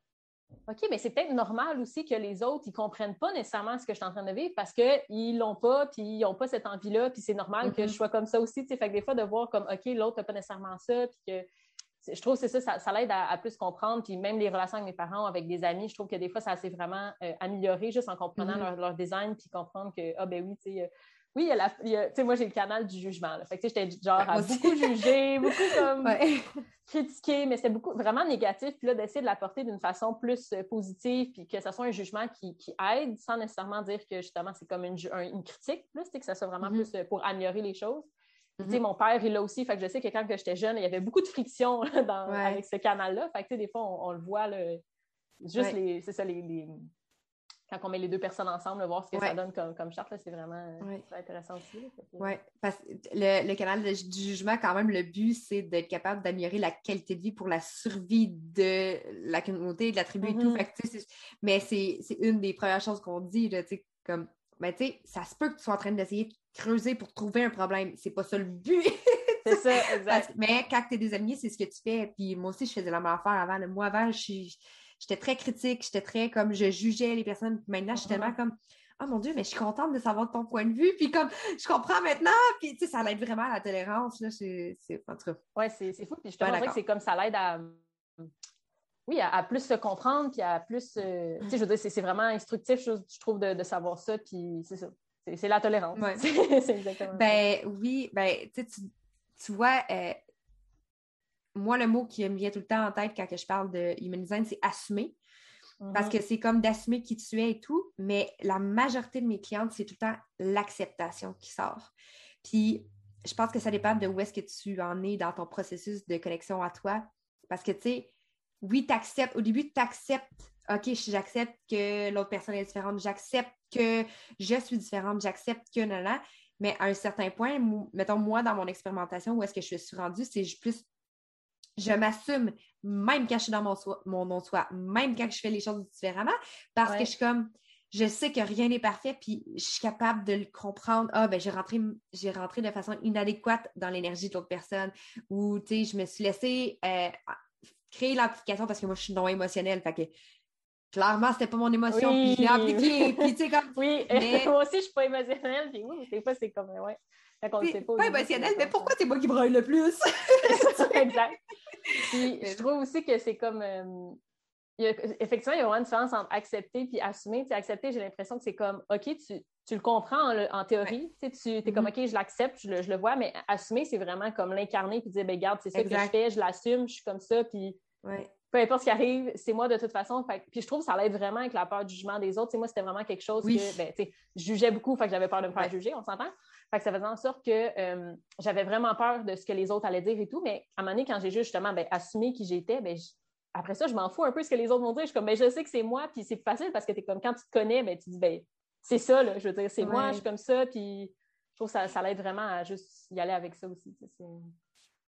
OK, mais c'est peut-être normal aussi que les autres, ils ne comprennent pas nécessairement ce que je suis en train de vivre parce qu'ils ne l'ont pas, puis ils n'ont pas cette envie-là, puis c'est normal que mm-hmm. je sois comme ça aussi. Fait que des fois, de voir comme, OK, l'autre n'a pas nécessairement ça, puis que je trouve que c'est ça, ça, l'aide à, plus comprendre. Puis même les relations avec mes parents, avec des amis, je trouve que des fois, ça s'est vraiment euh, amélioré juste en comprenant mm-hmm. leur, leur, design, puis comprendre que, ah ben oui, tu sais, oui, il y a tu sais, moi, j'ai le canal du jugement. Là. Fait que, j'étais genre à beaucoup juger, beaucoup comme critiquer, mais c'était beaucoup vraiment négatif. Puis là, d'essayer de l'apporter d'une façon plus euh, positive, puis que ce soit un jugement qui, qui aide, sans nécessairement dire que justement, c'est comme une, une critique, plus, que ça soit vraiment mm-hmm. plus euh, pour améliorer les choses. Tu sais, mm-hmm. mon père, il l'a aussi. Fait que je sais que quand j'étais jeune, il y avait beaucoup de friction dans, avec ce canal-là. Fait que, des fois, on, le voit, là, juste les, c'est ça, les, quand on met les deux personnes ensemble, voir ce que ça donne comme, comme charte, c'est vraiment intéressant aussi. Oui, parce que le, canal du jugement, quand même, le but, c'est d'être capable d'améliorer la qualité de vie pour la survie de la communauté, de la tribu et tout. Mm-hmm. mais c'est une des premières choses qu'on dit, là, comme, ben, tu sais, ça se peut que tu sois en train d'essayer creuser pour trouver un problème. C'est pas ça le but. c'est ça, exact. mais quand tu es désaligné, c'est ce que tu fais. Puis moi aussi, je faisais la même affaire avant. Moi, avant, j'étais très critique, j'étais très comme je jugeais les personnes. Maintenant, je suis tellement uh-huh. comme oh mon Dieu, mais je suis contente de savoir ton point de vue. Puis comme, je comprends maintenant. Puis, tu sais, ça l'aide vraiment à la tolérance. Là, c'est, en tout cas. Ouais, c'est, fou. Puis je te que c'est comme ça l'aide à. Oui, à, plus se comprendre, puis à plus. Euh, tu sais, je veux dire, c'est, vraiment instructif, je, trouve, de, savoir ça. Puis c'est ça. C'est, la tolérance. c'est exactement Ben oui, ben tu, tu vois, euh, moi, le mot qui me vient tout le temps en tête quand je parle de human design, c'est assumer. Parce mhm. que c'est comme d'assumer qui tu es et tout, mais la majorité de mes clientes, c'est tout le temps l'acceptation qui sort. Puis, je pense que ça dépend de où est-ce que tu en es dans ton processus de connexion à toi. Parce que, tu sais, oui, tu acceptes, au début, tu acceptes, OK, j'accepte que l'autre personne est différente, j'accepte que je suis différente, j'accepte que, non, non. Mais à un certain point, mettons, moi, dans mon expérimentation, où est-ce que je suis rendue, c'est plus je m'assume, même quand je suis dans mon, mon non-soi, même quand je fais les choses différemment, parce que je suis comme, je sais que rien n'est parfait, puis je suis capable de le comprendre. Ah, ben, j'ai rentré, j'ai rentré de façon inadéquate dans l'énergie de l'autre personne, ou, tu sais, je me suis laissée euh, créer l'application parce que moi, je suis non émotionnelle, fait que clairement, c'était pas mon émotion, puis je l'ai appliqué, puis tu sais, comme... Oui, moi aussi, je suis pas émotionnelle, puis oui, des fois, c'est comme, ouais. Quand on pas. émotionnel, mais pourquoi c'est moi qui braille le plus? exact. Puis, je trouve aussi que c'est comme. Euh, effectivement, il y a vraiment une différence entre accepter et assumer. Tu accepter, j'ai l'impression que c'est comme, OK, tu, tu le comprends en, théorie. Tu es comme, mm-hmm. OK, je l'accepte, je le, je le, vois, mais assumer, c'est vraiment comme l'incarner puis dire, ben regarde, c'est ça que je fais, je l'assume, je suis comme ça, puis peu importe ce qui arrive, c'est moi de toute façon. puis je trouve que ça l'aide vraiment avec la peur du jugement des autres. moi, c'était vraiment quelque chose que, ben, je jugeais beaucoup, fait que j'avais peur de me faire juger, on s'entend? Fait que ça faisait en sorte que euh, j'avais vraiment peur de ce que les autres allaient dire et tout. Mais à un moment donné, quand j'ai juste justement ben, assumé qui j'étais, ben, après ça, je m'en fous un peu ce que les autres vont dire. Je suis comme, ben, je sais que c'est moi, puis c'est facile parce que es comme quand tu te connais, ben, tu dis, ben, c'est ça, là, je veux dire, c'est moi, je suis comme ça, puis je trouve que ça, ça l'aide vraiment à juste y aller avec ça aussi.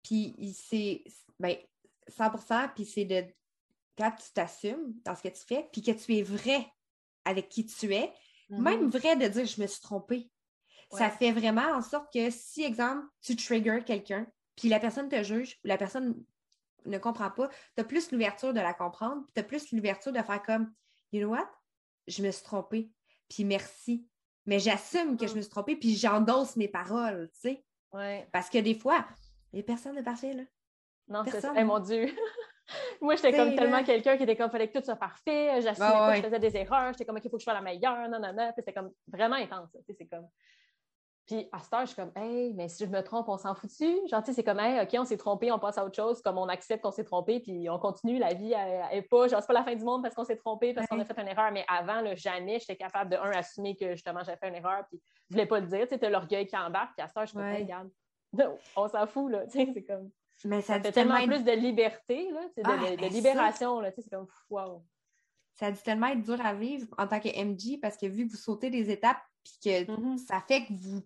Puis c'est, ben, 100% puis c'est de, quand tu t'assumes dans ce que tu fais, puis que tu es vrai avec qui tu es, mm-hmm. même vrai de dire, je me suis trompée. Ça fait vraiment en sorte que si, exemple, tu triggers quelqu'un, puis la personne te juge ou la personne ne comprend pas, tu as plus l'ouverture de la comprendre, tu as plus l'ouverture de faire comme, you know what? Je me suis trompée, puis merci. Mais j'assume que je me suis trompée, puis j'endosse mes paroles, tu sais. Parce que des fois, les personnes ne parfait, là. Non, c'est ça. mon Dieu! Moi, j'étais comme tellement quelqu'un qui était comme, fallait que tout soit parfait, j'assumais que je faisais des erreurs, j'étais comme, il faut que je sois la meilleure, non, non, non. C'était comme vraiment intense, c'est comme, puis à cette heure, je suis comme, hey, mais si je me trompe, on s'en? Genre, tu sais, c'est comme, hey, OK, on s'est trompé, on passe à autre chose, comme on accepte qu'on s'est trompé, puis on continue, la vie n'est pas, genre, c'est pas la fin du monde parce qu'on s'est trompé, parce qu'on a fait une erreur, mais avant, là, jamais j'étais capable de, un, assumer que justement, j'avais fait une erreur, puis je voulais pas le dire, tu sais, l'orgueil qui embarque, puis à cette heure, je suis hey, regarde, on s'en fout, là, tu sais, c'est comme. Mais ça, fait tellement plus de liberté, là, de, ah, de, libération, là, tu sais, c'est comme, wow. Ça a dû tellement être dur à vivre en tant que MG parce que vu que vous sautez des étapes, puis que mm-hmm. ça fait que vous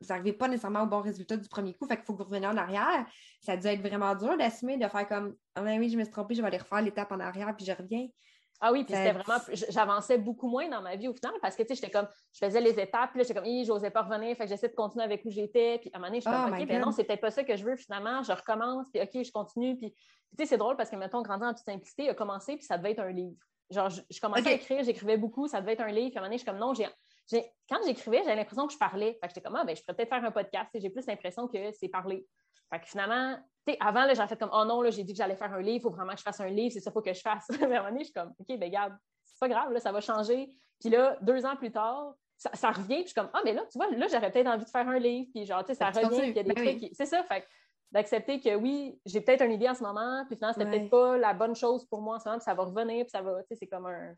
vous n'arrivez pas nécessairement au bon résultat du premier coup, fait qu'il faut que vous reveniez en arrière. Ça a dû être vraiment dur d'assumer, de faire comme Ah ben oui, je me suis trompée, je vais aller refaire l'étape en arrière, puis je reviens. Ah oui, puis c'était vraiment, j'avançais beaucoup moins dans ma vie au final parce que, tu sais, j'étais comme, je faisais les étapes, puis là, j'étais comme, je j'osais pas revenir, fait que j'essaie de continuer avec où j'étais, puis à un moment donné, je suis comme, oh OK, ben non, c'est peut-être pas ça que je veux finalement, je recommence, puis OK, je continue, puis, tu sais, c'est drôle parce que, mettons, grandant en toute simplicité, il a commencé, puis ça devait être un livre. Genre, je, commençais à écrire, j'écrivais beaucoup, ça devait être un livre, puis à un moment donné, je suis comme, non, j'ai quand j'écrivais, j'avais l'impression que je parlais. Fait que j'étais comme, ah, ben, je pourrais peut-être faire un podcast. J'ai plus l'impression que c'est parler. Fait que finalement, avant, j'avais fait comme, oh non, là, j'ai dit que j'allais faire un livre, il faut vraiment que je fasse un livre, c'est ça, qu'il faut que je fasse. Mais à un moment donné, je suis comme, OK, ben, regarde, c'est pas grave, là, ça va changer. Puis là, deux ans plus tard, ça, revient, puis je suis comme, ah, mais là, tu vois, là, j'aurais peut-être envie de faire un livre, puis genre, tu sais, ça revient, puis il y a des ben trucs. C'est ça, fait d'accepter que oui, j'ai peut-être une idée en ce moment, puis finalement, c'était peut-être pas la bonne chose pour moi en ce moment, puis ça va revenir, puis ça va, tu sais, c'est comme un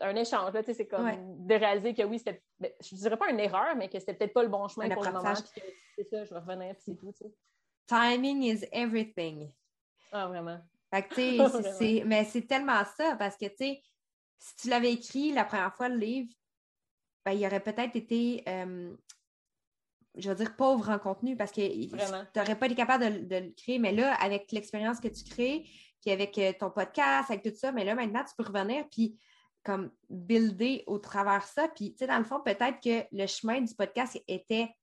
un échange. Là, c'est comme de réaliser que oui, c'était, ben, je dirais pas une erreur, mais que c'était peut-être pas le bon chemin pour le moment. c'est ça, je vais revenir, puis c'est tout. Timing is everything. Ah, vraiment. Fait que, c'est, mais c'est tellement ça, parce que, tu sais, si tu l'avais écrit la première fois, le livre, ben, il aurait peut-être été, euh, je veux dire, pauvre en contenu, parce que tu n'aurais pas été capable de, de, le créer. Mais là, avec l'expérience que tu crées, puis avec euh, ton podcast, avec tout ça, mais là, maintenant, tu peux revenir, puis comme builder au travers ça. Puis, tu sais, dans le fond, peut-être que le chemin du podcast était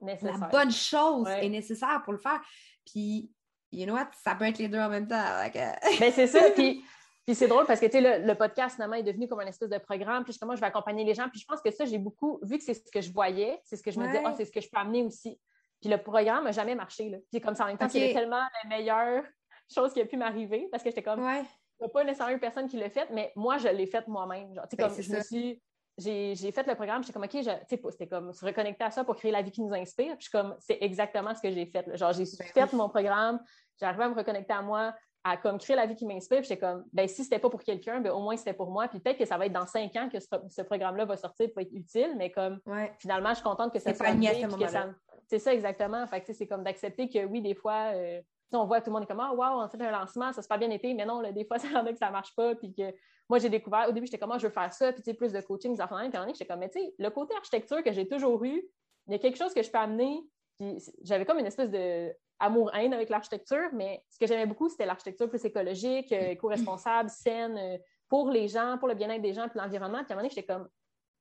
la bonne chose et nécessaire pour le faire. Puis, you know what? Ça peut être les deux en même temps. ben, c'est ça. Puis, puis c'est drôle parce que, tu sais, le, podcast, finalement, est devenu comme un espèce de programme. Puis, comment je vais accompagner les gens. Puis, je pense que ça, j'ai beaucoup, vu que c'est ce que je voyais, c'est ce que je me disais, ah, c'est ce que je peux amener aussi. Puis, le programme n'a jamais marché. Là. Puis, comme ça, en même temps, c'est tellement la meilleure chose qui a pu m'arriver parce que j'étais comme, ouais. Il n'y a pas nécessairement une personne qui l'a fait, mais moi, je l'ai fait moi-même. Genre, ben, comme je me suis j'ai fait le programme, j'étais comme, OK, c'était comme se reconnecter à ça pour créer la vie qui nous inspire. Puis comme, c'est exactement ce que j'ai fait. Genre, j'ai ben fait mon programme, j'ai arrivé à me reconnecter à moi, à comme créer la vie qui m'inspire. Puis j'étais comme, ben si c'était pas pour quelqu'un, ben au moins c'était pour moi. Puis peut-être que ça va être dans cinq ans que ce, programme-là va sortir pour être utile, mais comme, finalement, je suis contente que ça soit C'est ça, exactement. Fait c'est comme d'accepter que oui, des fois, euh, on voit tout le monde est comme Ah, wow, on fait un lancement, ça se passe bien été, mais non, des fois, ça en que ça marche pas. Puis que moi, j'ai découvert, au début, j'étais comme ah, je veux faire ça, puis plus de coaching, des affaires. Puis j'étais comme, mais tu sais, le côté architecture que j'ai toujours eu, il y a quelque chose que je peux amener. Puis j'avais comme une espèce de amour-haine avec l'architecture, mais ce que j'aimais beaucoup, c'était l'architecture plus écologique, euh, éco-responsable, saine, euh, pour les gens, pour le bien-être des gens, puis l'environnement. Puis à un moment donné, j'étais comme,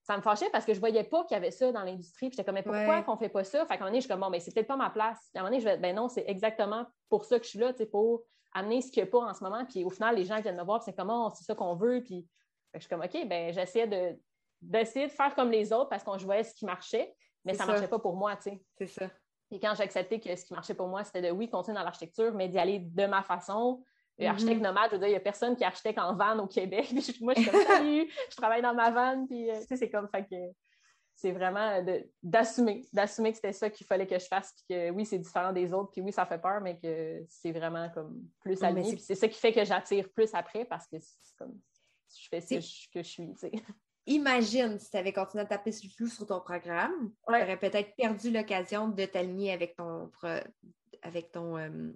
ça me fâchait parce que je voyais pas qu'il y avait ça dans l'industrie. Puis j'étais comme, mais pourquoi qu'on fait pas ça? Fait qu'à un moment donné, je suis comme, bon, mais c'est peut-être pas ma place. Puis à un moment donné, je vais, ben non, c'est exactement pour ça que je suis là, tu sais, pour amener ce qu'il n'y a pas en ce moment. Puis au final, les gens viennent me voir, c'est comment, c'est ça qu'on veut. Puis je suis comme, OK, ben j'essayais de, d'essayer de faire comme les autres parce qu'on voyait ce qui marchait, mais ça ne marchait pas pour moi, tu sais. C'est ça. Et quand j'ai accepté que ce qui marchait pour moi, c'était de, oui, continuer dans l'architecture, mais d'y aller de ma façon, Mm Architecte nomade, je veux dire, il n'y a personne qui est architecte en van au Québec. moi, je suis comme salut, je travaille dans ma van, puis euh, tu sais, c'est comme fait que c'est vraiment d'assumer, d'assumer que c'était ça qu'il fallait que je fasse, puis que oui, c'est différent des autres, puis oui, ça fait peur, mais que c'est vraiment comme plus aligné. Puis c'est ça qui fait que j'attire plus après parce que c'est comme je fais ce que je suis, tu sais. Imagine si tu avais continué à taper sur le flou sur ton programme, tu aurais peut-être perdu l'occasion de t'aligner avec ton avec ton, euh,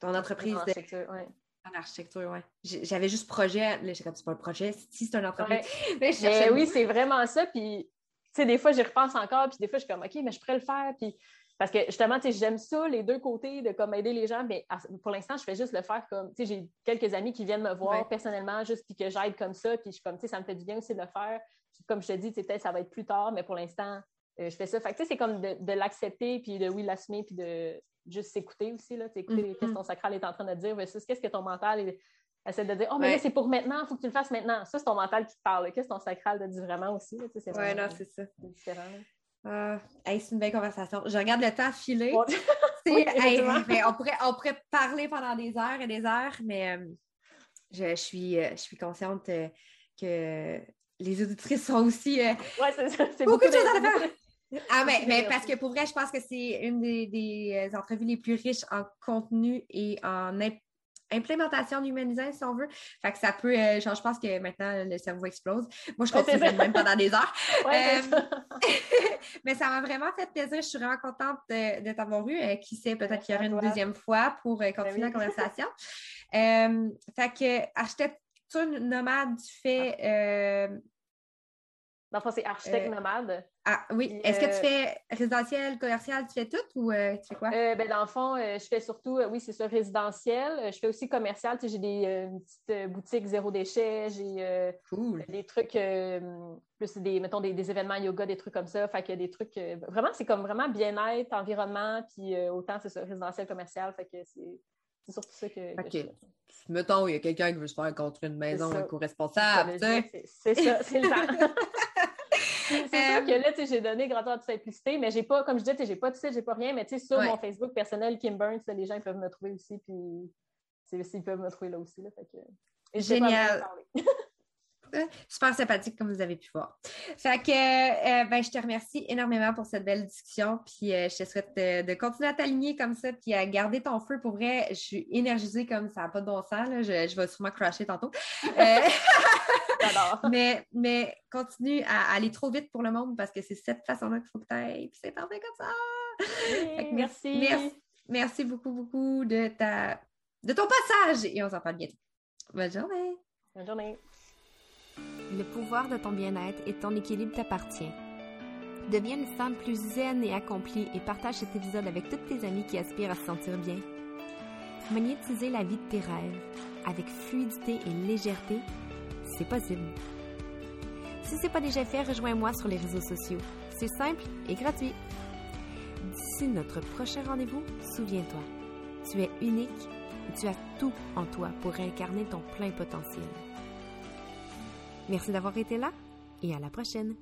ton entreprise. En architecture, oui. En architecture, oui. J'avais juste projet. Là, j'ai comme, c'est pas un projet, si c'est une entreprise. Mais, oui, c'est vraiment ça. Puis, tu sais, des fois, j'y repense encore. Puis, des fois, je suis comme, OK, mais je pourrais le faire. Puis, parce que justement, tu sais, j'aime ça, les deux côtés, de comme aider les gens, mais pour l'instant, je fais juste le faire comme, tu sais, j'ai quelques amis qui viennent me voir personnellement, juste puis que j'aide comme ça, puis je suis comme, tu sais, ça me fait du bien aussi de le faire. Puis comme je te dis, peut-être ça va être plus tard, mais pour l'instant, euh, je fais ça. Fait que, tu sais, c'est comme de, de l'accepter, puis de oui, l'assumer, puis de, juste s'écouter aussi, là, écouter mm-hmm. qu'est-ce que ton sacral est en train de dire versus qu'est-ce que ton mental essaie de dire Oh, mais là, c'est pour maintenant, il faut que tu le fasses maintenant. Ça, c'est ton mental qui te parle. Qu'est-ce que ton sacral te dit vraiment aussi? Oui, non, c'est ça. C'est différent. Ah, c'est une belle conversation. Je regarde le temps filer. on, pourrait, on pourrait parler pendant des heures et des heures, mais euh, je, suis, euh, je suis consciente euh, que les auditrices sont aussi. oui, c'est beaucoup, beaucoup de choses à faire. Ah, mais, mais parce que pour vrai, je pense que c'est une des, des, euh, entrevues les plus riches en contenu et en implémentation d'humanisation, si on veut. Fait que ça peut, euh, genre, je pense que maintenant, le cerveau explose. Moi, je continue même pendant des heures. Euh, mais ça m'a vraiment fait plaisir. Je suis vraiment contente de, t'avoir eu. qui sait, peut-être qu'il y aura une deuxième fois pour continuer la conversation. fait que, architecture nomade, tu fais dans le c'est architecte nomade. Ah oui. Est-ce que tu euh, fais résidentiel, commercial, tu fais tout ou euh, tu fais quoi? ben, dans le fond, je fais surtout, oui, c'est ça, résidentiel. je fais aussi commercial. j'ai des petites boutiques zéro déchet. J'ai des trucs, plus des, mettons, des, événements yoga, des trucs comme ça. Fait que des trucs, vraiment, c'est comme vraiment bien-être, environnement, puis autant, c'est ça, résidentiel, commercial. Fait que c'est c'est surtout ça que. OK. Mettons, il y a quelqu'un qui veut se faire contre une maison éco-responsable. C'est ça, c'est le temps. c'est sûr que là, j'ai donné grandeur de simplicité, mais j'ai pas, comme je disais, j'ai pas de site, j'ai pas rien, mais tu sais, sur mon Facebook personnel, Kim Burns, les gens peuvent me trouver aussi, puis ils peuvent me trouver là aussi. Là, fait que... Génial. Super sympathique, comme vous avez pu voir. Fait que, euh, ben, je te remercie énormément pour cette belle discussion. Puis, euh, je te souhaite de, continuer à t'aligner comme ça, puis à garder ton feu. Pour vrai, je suis énergisée comme ça n'a pas de bon sens. Je, vais sûrement crasher tantôt. Euh, mais, mais continue à, aller trop vite pour le monde parce que c'est cette façon-là qu'il faut que tu ailles. Puis, c'est parfait comme ça. merci. merci. Merci beaucoup, beaucoup de, ta, de ton passage. Et on s'en parle bientôt. Bonne journée. Bonne journée. Le pouvoir de ton bien-être et ton équilibre t'appartient. Deviens une femme plus zen et accomplie et partage cet épisode avec toutes tes amies qui aspirent à se sentir bien. Magnétiser la vie de tes rêves avec fluidité et légèreté, c'est possible. Si ce n'est pas déjà fait, rejoins-moi sur les réseaux sociaux. C'est simple et gratuit. D'ici notre prochain rendez-vous, souviens-toi, tu es unique et tu as tout en toi pour incarner ton plein potentiel. Merci d'avoir été là et à la prochaine.